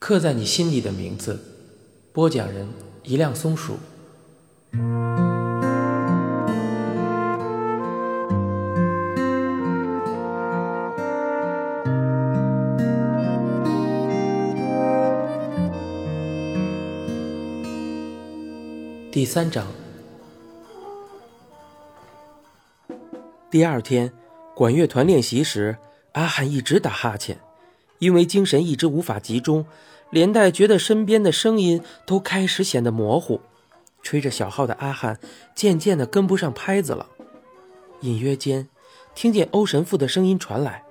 刻在你心里的名字，播讲人：一辆松鼠。第三章。第二天，管乐团练习时，阿汉一直打哈欠。因为精神一直无法集中，连带觉得身边的声音都开始显得模糊。吹着小号的阿汉渐渐的跟不上拍子了。隐约间，听见欧神父的声音传来：“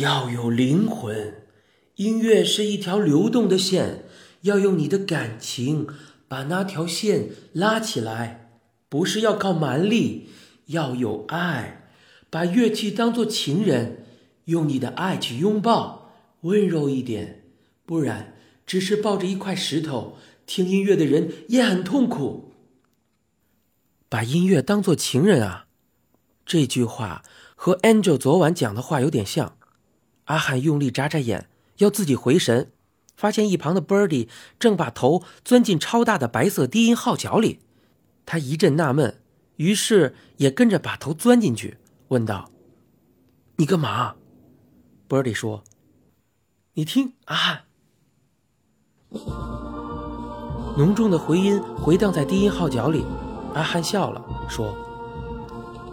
要有灵魂，音乐是一条流动的线，要用你的感情把那条线拉起来，不是要靠蛮力，要有爱，把乐器当作情人。”用你的爱去拥抱，温柔一点，不然只是抱着一块石头听音乐的人也很痛苦。把音乐当做情人啊，这句话和 Angel 昨晚讲的话有点像。阿汉用力眨眨眼，要自己回神，发现一旁的 Birdy 正把头钻进超大的白色低音号角里。他一阵纳闷，于是也跟着把头钻进去，问道：“你干嘛？” Birdy 说：“你听，阿汉。”浓重的回音回荡在低音号角里。阿汉笑了，说：“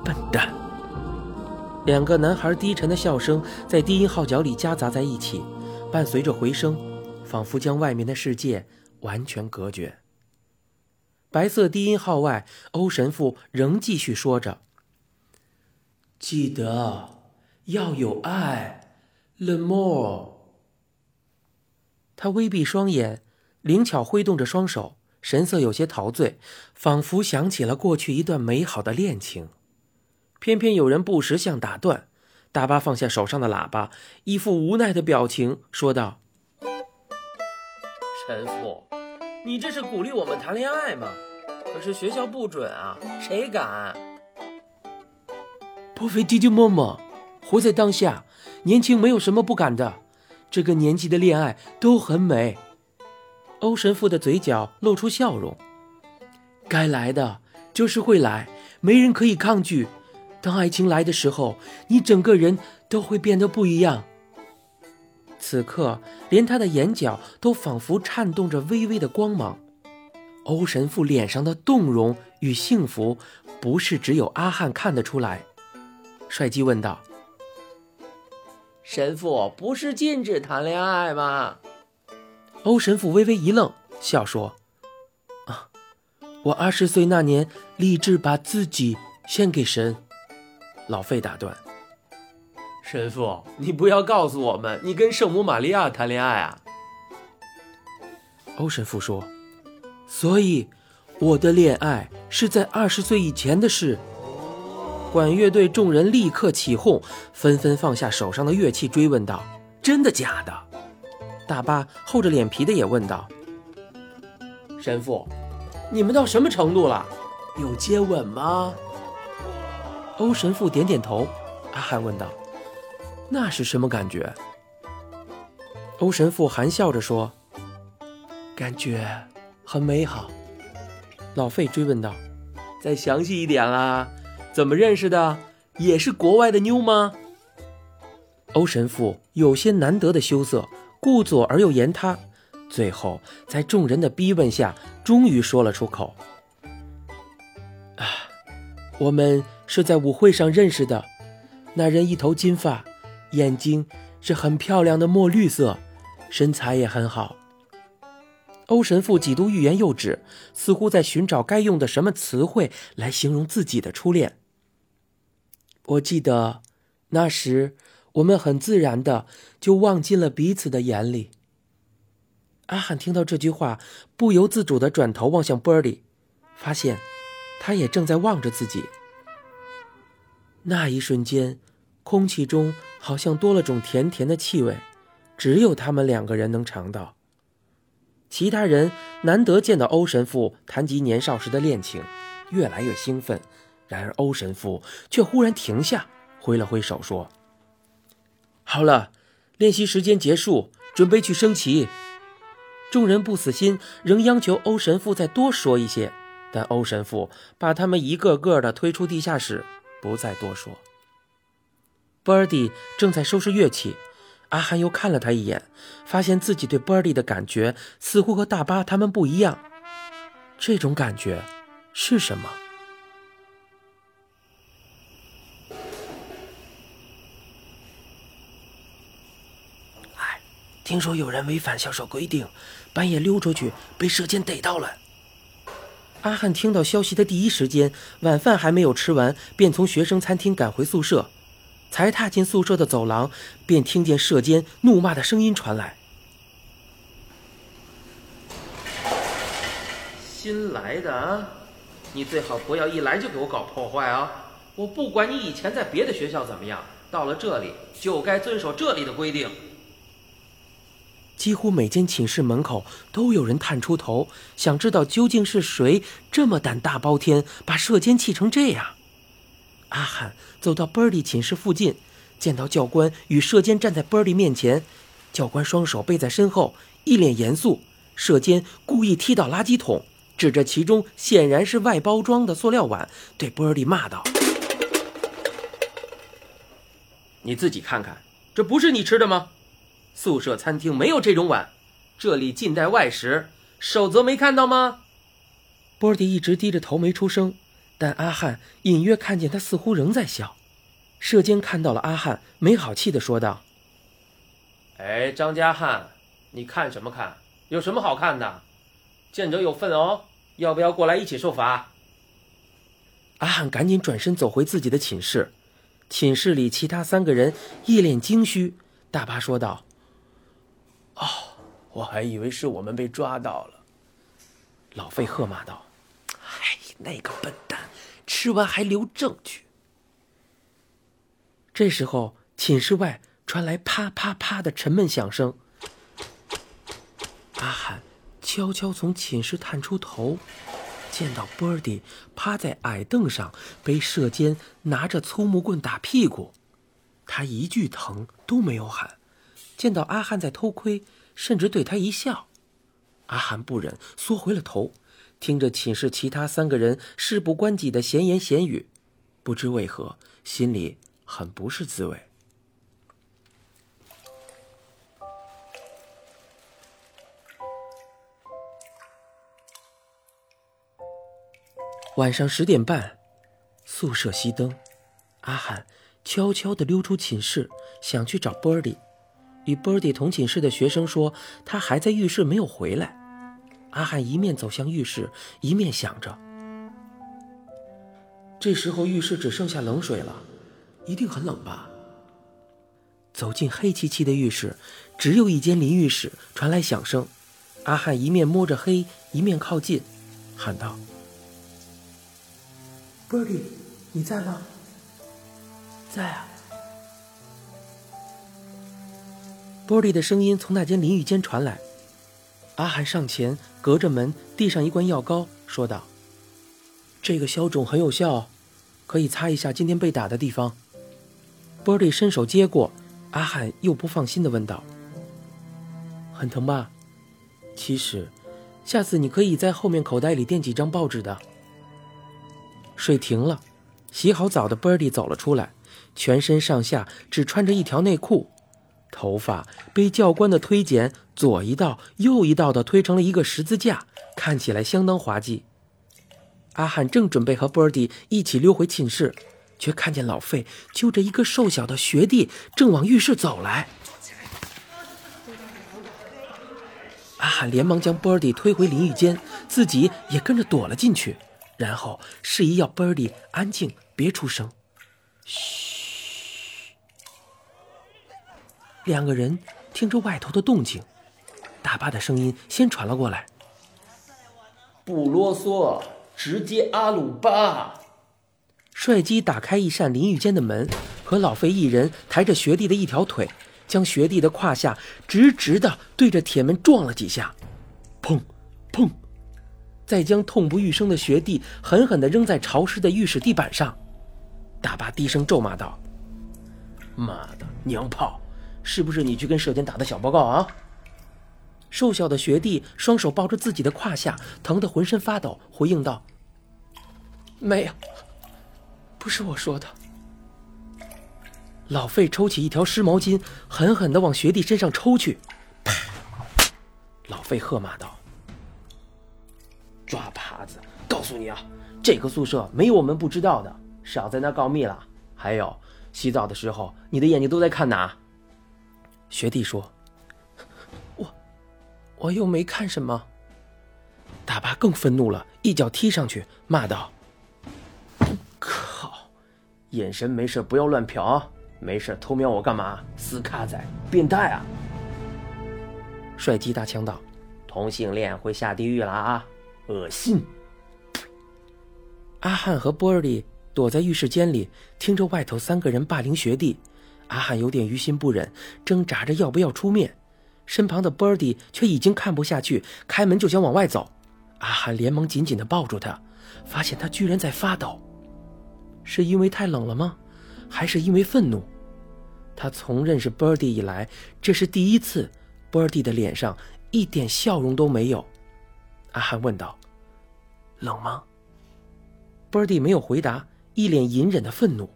笨蛋。”两个男孩低沉的笑声在低音号角里夹杂在一起，伴随着回声，仿佛将外面的世界完全隔绝。白色低音号外，欧神父仍继续说着：“记得要有爱。” The more，他微闭双眼，灵巧挥动着双手，神色有些陶醉，仿佛想起了过去一段美好的恋情。偏偏有人不识相打断，大巴放下手上的喇叭，一副无奈的表情说道：“神父，你这是鼓励我们谈恋爱吗？可是学校不准啊，谁敢？”波菲弟弟默默，活在当下。年轻没有什么不敢的，这个年纪的恋爱都很美。欧神父的嘴角露出笑容。该来的就是会来，没人可以抗拒。当爱情来的时候，你整个人都会变得不一样。此刻，连他的眼角都仿佛颤动着微微的光芒。欧神父脸上的动容与幸福，不是只有阿汉看得出来。帅基问道。神父不是禁止谈恋爱吗？欧神父微微一愣，笑说：“啊，我二十岁那年立志把自己献给神。”老费打断：“神父，你不要告诉我们你跟圣母玛利亚谈恋爱啊！”欧神父说：“所以我的恋爱是在二十岁以前的事。”管乐队众人立刻起哄，纷纷放下手上的乐器，追问道：“真的假的？”大巴厚着脸皮的也问道：“神父，你们到什么程度了？有接吻吗？”欧神父点点头。阿汉问道：“那是什么感觉？”欧神父含笑着说：“感觉很美好。”老费追问道：“再详细一点啦！”怎么认识的？也是国外的妞吗？欧神父有些难得的羞涩，顾左而又言他，最后在众人的逼问下，终于说了出口：“啊，我们是在舞会上认识的。那人一头金发，眼睛是很漂亮的墨绿色，身材也很好。”欧神父几度欲言又止，似乎在寻找该用的什么词汇来形容自己的初恋。我记得，那时我们很自然的就望进了彼此的眼里。阿汉听到这句话，不由自主的转头望向 Birdy，发现他也正在望着自己。那一瞬间，空气中好像多了种甜甜的气味，只有他们两个人能尝到。其他人难得见到欧神父谈及年少时的恋情，越来越兴奋。然而，欧神父却忽然停下，挥了挥手说：“好了，练习时间结束，准备去升旗。众人不死心，仍央求欧神父再多说一些，但欧神父把他们一个个的推出地下室，不再多说。Birdy 正在收拾乐器，阿汉又看了他一眼，发现自己对 Birdy 的感觉似乎和大巴他们不一样。这种感觉是什么？听说有人违反销售规定，半夜溜出去被射箭逮到了。阿汉听到消息的第一时间，晚饭还没有吃完，便从学生餐厅赶回宿舍。才踏进宿舍的走廊，便听见舍监怒骂的声音传来：“新来的啊，你最好不要一来就给我搞破坏啊！我不管你以前在别的学校怎么样，到了这里就该遵守这里的规定。”几乎每间寝室门口都有人探出头，想知道究竟是谁这么胆大包天，把舍监气成这样。阿汉走到 Birdy 寝室附近，见到教官与射监站在 Birdy 面前，教官双手背在身后，一脸严肃。射监故意踢到垃圾桶，指着其中显然是外包装的塑料碗，对 Birdy 骂道：“你自己看看，这不是你吃的吗？宿舍餐厅没有这种碗，这里禁带外食，守则没看到吗？”Birdy 一直低着头没出声。但阿汉隐约看见他似乎仍在笑，射监看到了阿汉，没好气地说道：“哎，张家汉，你看什么看？有什么好看的？见者有份哦，要不要过来一起受罚？”阿汉赶紧转身走回自己的寝室，寝室里其他三个人一脸惊虚。大巴说道：“哦，我还以为是我们被抓到了。”老费喝骂道：“哎，那个笨蛋！”吃完还留证据。这时候，寝室外传来啪啪啪的沉闷响声。阿汉悄悄从寝室探出头，见到 Birdy 趴在矮凳上，被射监拿着粗木棍打屁股。他一句疼都没有喊。见到阿汉在偷窥，甚至对他一笑。阿汉不忍，缩回了头。听着寝室其他三个人事不关己的闲言闲语，不知为何心里很不是滋味。晚上十点半，宿舍熄灯，阿汉悄悄地溜出寝室，想去找波利。与 Birdy 同寝室的学生说，他还在浴室没有回来。阿汉一面走向浴室，一面想着：这时候浴室只剩下冷水了，一定很冷吧？走进黑漆漆的浴室，只有一间淋浴室传来响声。阿汉一面摸着黑，一面靠近，喊道：“Birdy，你在吗？”“在啊。”Birdy 的声音从那间淋浴间传来。阿汉上前，隔着门递上一罐药膏，说道：“这个消肿很有效，可以擦一下今天被打的地方。” Birdy 伸手接过，阿汉又不放心地问道：“很疼吧？其实，下次你可以在后面口袋里垫几张报纸的。”水停了，洗好澡的 Birdy 走了出来，全身上下只穿着一条内裤。头发被教官的推剪左一道右一道的推成了一个十字架，看起来相当滑稽。阿汉正准备和 Birdy 一起溜回寝室，却看见老费揪着一个瘦小的学弟正往浴室走来。阿汉连忙将 Birdy 推回淋浴间，自己也跟着躲了进去，然后示意要 Birdy 安静，别出声。嘘。两个人听着外头的动静，大巴的声音先传了过来：“不啰嗦，直接阿鲁巴。”帅基打开一扇淋浴间的门，和老费一人抬着学弟的一条腿，将学弟的胯下直直的对着铁门撞了几下，砰，砰，再将痛不欲生的学弟狠狠的扔在潮湿的浴室地板上。大巴低声咒骂道：“妈的娘炮！”是不是你去跟舍监打的小报告啊？”瘦小的学弟双手抱着自己的胯下，疼得浑身发抖，回应道：“没有，不是我说的。”老费抽起一条湿毛巾，狠狠的往学弟身上抽去。啪！老费喝骂道：“抓耙子！告诉你啊，这个宿舍没有我们不知道的，少在那告密了。还有，洗澡的时候，你的眼睛都在看哪？”学弟说：“我，我又没看什么。”大巴更愤怒了，一脚踢上去，骂道：“靠！眼神没事，不要乱瞟！”没事，偷瞄我干嘛？死卡仔，变态啊！帅鸡大枪道：“同性恋会下地狱了啊！恶心！”阿汉和波尔蒂躲在浴室间里，听着外头三个人霸凌学弟。阿汉有点于心不忍，挣扎着要不要出面。身旁的波尔蒂却已经看不下去，开门就想往外走。阿汉连忙紧紧的抱住他，发现他居然在发抖。是因为太冷了吗？还是因为愤怒？他从认识 Birdy 以来，这是第一次，Birdy 的脸上一点笑容都没有。阿汉问道：“冷吗？”Birdy 没有回答，一脸隐忍的愤怒。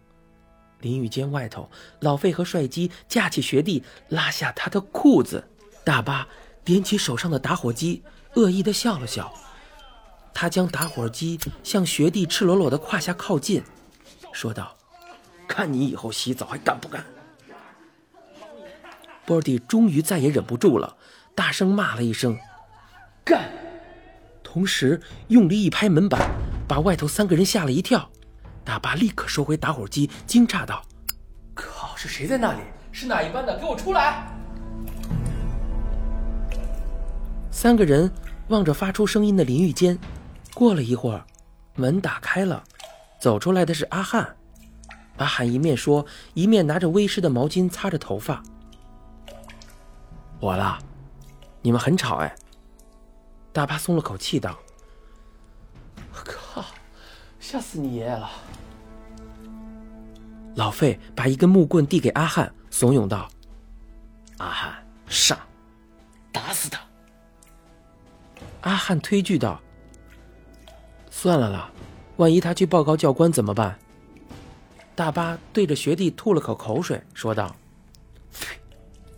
淋浴间外头，老费和帅鸡架起学弟，拉下他的裤子。大巴点起手上的打火机，恶意的笑了笑。他将打火机向学弟赤裸裸的胯下靠近，说道：“看你以后洗澡还敢不敢？”波蒂终于再也忍不住了，大声骂了一声：“干！”同时用力一拍门板，把外头三个人吓了一跳。大巴立刻收回打火机，惊诧道：“靠！是谁在那里？是哪一班的？给我出来！”三个人望着发出声音的淋浴间，过了一会儿，门打开了，走出来的是阿汉。阿汉一面说，一面拿着微湿的毛巾擦着头发。我啦，你们很吵哎。大巴松了口气道：“我靠，吓死你爷爷了！”老费把一根木棍递给阿汉，怂恿道：“阿汉上，打死他！”阿汉推拒道：“算了啦，万一他去报告教官怎么办？”大巴对着学弟吐了口口水，说道：“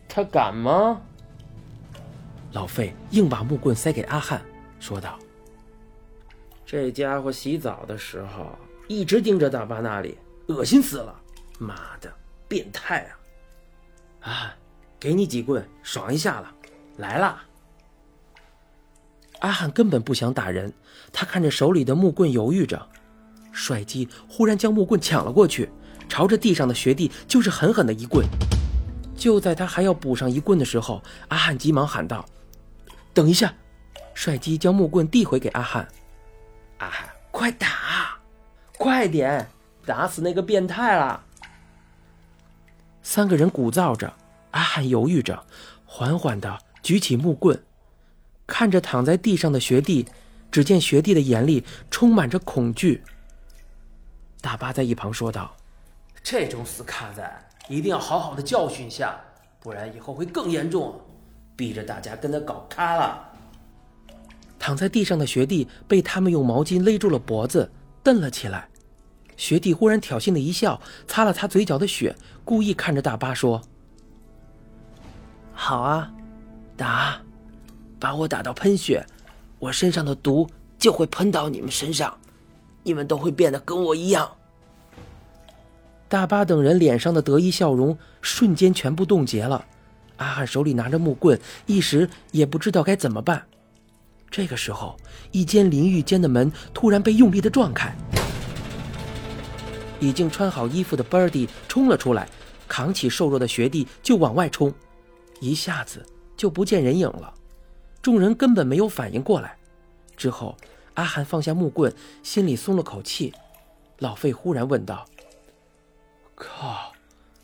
他敢吗？”老费硬把木棍塞给阿汉，说道：“这家伙洗澡的时候一直盯着大巴那里，恶心死了！妈的，变态啊！”啊，给你几棍，爽一下了。来啦！阿汉根本不想打人，他看着手里的木棍犹豫着。帅鸡忽然将木棍抢了过去，朝着地上的学弟就是狠狠的一棍。就在他还要补上一棍的时候，阿汉急忙喊道。等一下，帅鸡将木棍递回给阿汉。阿汉，快打，快点，打死那个变态了！三个人鼓噪着，阿汉犹豫着，缓缓的举起木棍，看着躺在地上的学弟，只见学弟的眼里充满着恐惧。大巴在一旁说道：“这种死卡仔一定要好好的教训一下，不然以后会更严重。”逼着大家跟他搞咖了。躺在地上的学弟被他们用毛巾勒住了脖子，瞪了起来。学弟忽然挑衅的一笑，擦了擦嘴角的血，故意看着大巴说：“好啊，打，把我打到喷血，我身上的毒就会喷到你们身上，你们都会变得跟我一样。”大巴等人脸上的得意笑容瞬间全部冻结了。阿汉手里拿着木棍，一时也不知道该怎么办。这个时候，一间淋浴间的门突然被用力的撞开，已经穿好衣服的 Birdy 冲了出来，扛起瘦弱的学弟就往外冲，一下子就不见人影了。众人根本没有反应过来。之后，阿汉放下木棍，心里松了口气。老费忽然问道：“靠，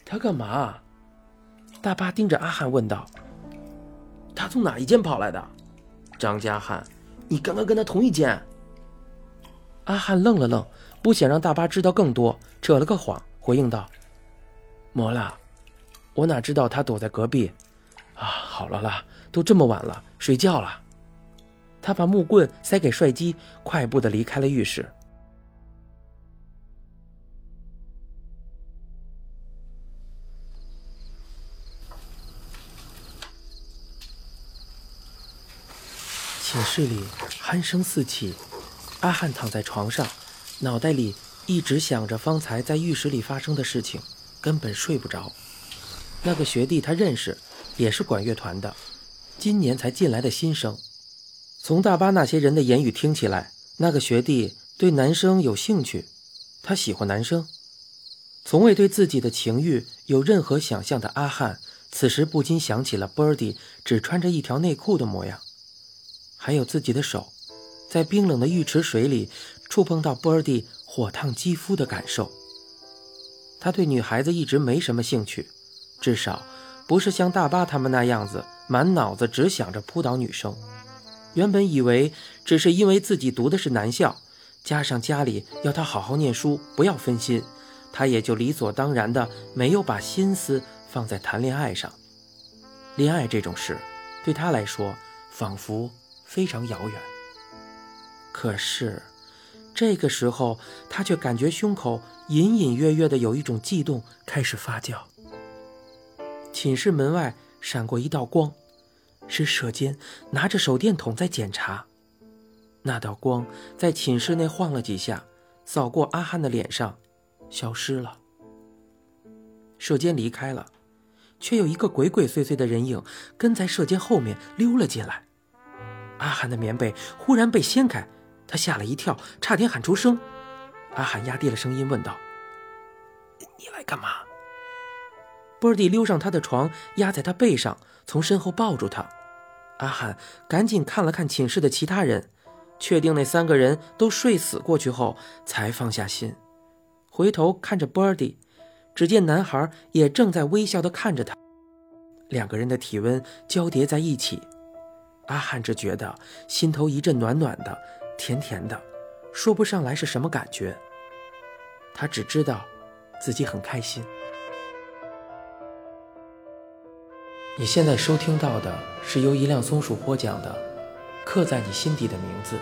他干嘛？”大巴盯着阿汉问道：“他从哪一间跑来的？”张家汉，你刚刚跟他同一间？阿汉愣了愣，不想让大巴知道更多，扯了个谎，回应道：“莫拉，我哪知道他躲在隔壁。啊，好了啦，都这么晚了，睡觉了。他把木棍塞给帅基，快步的离开了浴室。寝室里鼾声四起，阿汉躺在床上，脑袋里一直想着方才在浴室里发生的事情，根本睡不着。那个学弟他认识，也是管乐团的，今年才进来的新生。从大巴那些人的言语听起来，那个学弟对男生有兴趣，他喜欢男生。从未对自己的情欲有任何想象的阿汉，此时不禁想起了 Birdy 只穿着一条内裤的模样。还有自己的手，在冰冷的浴池水里触碰到 Birdy 火烫肌肤的感受。他对女孩子一直没什么兴趣，至少不是像大巴他们那样子，满脑子只想着扑倒女生。原本以为只是因为自己读的是男校，加上家里要他好好念书，不要分心，他也就理所当然的没有把心思放在谈恋爱上。恋爱这种事，对他来说仿佛……非常遥远。可是，这个时候，他却感觉胸口隐隐约约的有一种悸动开始发酵。寝室门外闪过一道光，是舍监拿着手电筒在检查。那道光在寝室内晃了几下，扫过阿汉的脸上，消失了。舍监离开了，却有一个鬼鬼祟祟的人影跟在舍监后面溜了进来。阿汉的棉被忽然被掀开，他吓了一跳，差点喊出声。阿汉压低了声音问道：“你来干嘛？”波尔蒂溜上他的床，压在他背上，从身后抱住他。阿汉赶紧看了看寝室的其他人，确定那三个人都睡死过去后，才放下心，回头看着波尔蒂，只见男孩也正在微笑地看着他，两个人的体温交叠在一起。阿汉只觉得心头一阵暖暖的，甜甜的，说不上来是什么感觉。他只知道自己很开心。你现在收听到的是由一辆松鼠播讲的《刻在你心底的名字》。